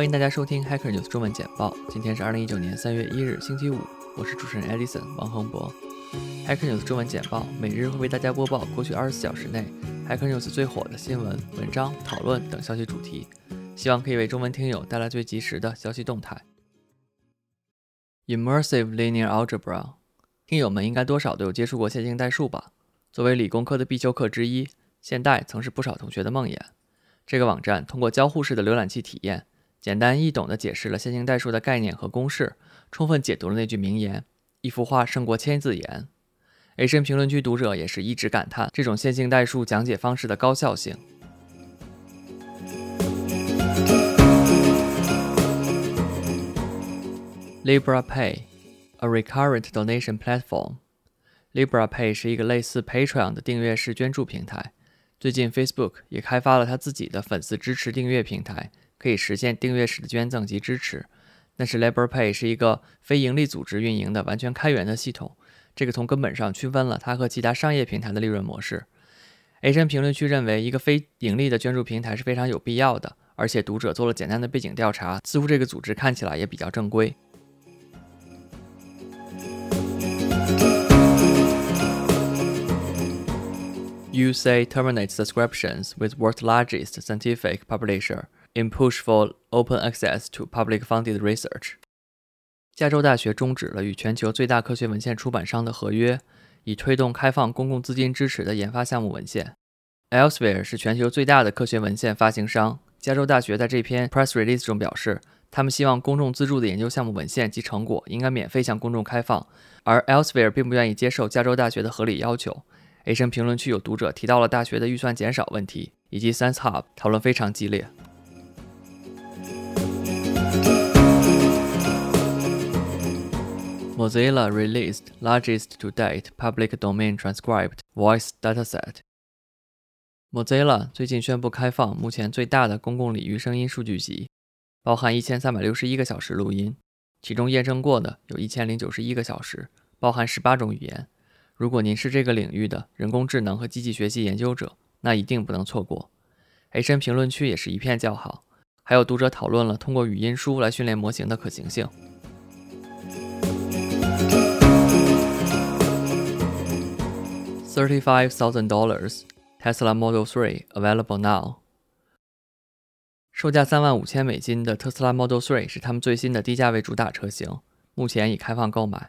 欢迎大家收听 Hacker News 中文简报。今天是二零一九年三月一日，星期五。我是主持人 Edison 王恒博。Hacker News 中文简报每日会为大家播报过去二十四小时内 Hacker News 最火的新闻、文章、讨论等消息主题，希望可以为中文听友带来最及时的消息动态。Immersive Linear Algebra，听友们应该多少都有接触过线性代数吧？作为理工科的必修课之一，现代曾是不少同学的梦魇。这个网站通过交互式的浏览器体验。简单易懂地解释了线性代数的概念和公式，充分解读了那句名言：“一幅画胜过千字言。” A 深评论区读者也是一直感叹这种线性代数讲解方式的高效性。Libra Pay，a recurrent donation platform。Libra Pay 是一个类似 Patreon 的订阅式捐助平台。最近 Facebook 也开发了它自己的粉丝支持订阅平台。可以实现订阅式的捐赠及支持，但是 Libra Pay 是一个非盈利组织运营的完全开源的系统，这个从根本上区分了它和其他商业平台的利润模式。A 深评论区认为，一个非盈利的捐助平台是非常有必要的，而且读者做了简单的背景调查，似乎这个组织看起来也比较正规。You say terminate subscriptions with world's largest scientific publisher. In push for open access to public-funded research，加州大学终止了与全球最大科学文献出版商的合约，以推动开放公共资金支持的研发项目文献。Elsevier 是全球最大的科学文献发行商。加州大学在这篇 press release 中表示，他们希望公众资助的研究项目文献及成果应该免费向公众开放，而 Elsevier 并不愿意接受加州大学的合理要求。A 声评论区有读者提到了大学的预算减少问题，以及 Science Hub 讨论非常激烈。Mozilla released largest to date public domain transcribed voice dataset. Mozilla 最近宣布开放目前最大的公共领域声音数据集，包含一千三百六十一个小时录音，其中验证过的有一千零九十一个小时，包含十八种语言。如果您是这个领域的人工智能和机器学习研究者，那一定不能错过。A 深评论区也是一片叫好，还有读者讨论了通过语音书来训练模型的可行性。Thirty-five thousand dollars Tesla Model 3 available now。售价三万五千美金的特斯拉 Model 3是他们最新的低价位主打车型，目前已开放购买。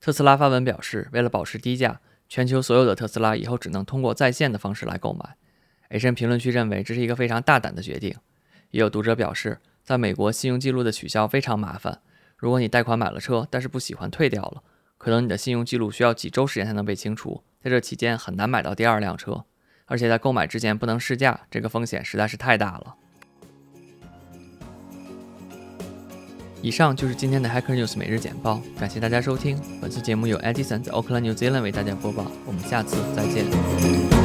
特斯拉发文表示，为了保持低价，全球所有的特斯拉以后只能通过在线的方式来购买。A 深评论区认为这是一个非常大胆的决定。也有读者表示，在美国信用记录的取消非常麻烦。如果你贷款买了车，但是不喜欢退掉了，可能你的信用记录需要几周时间才能被清除。在这期间很难买到第二辆车，而且在购买之前不能试驾，这个风险实在是太大了。以上就是今天的 Hacker News 每日简报，感谢大家收听。本次节目由 Edison 在 Oakland, New Zealand 为大家播报，我们下次再见。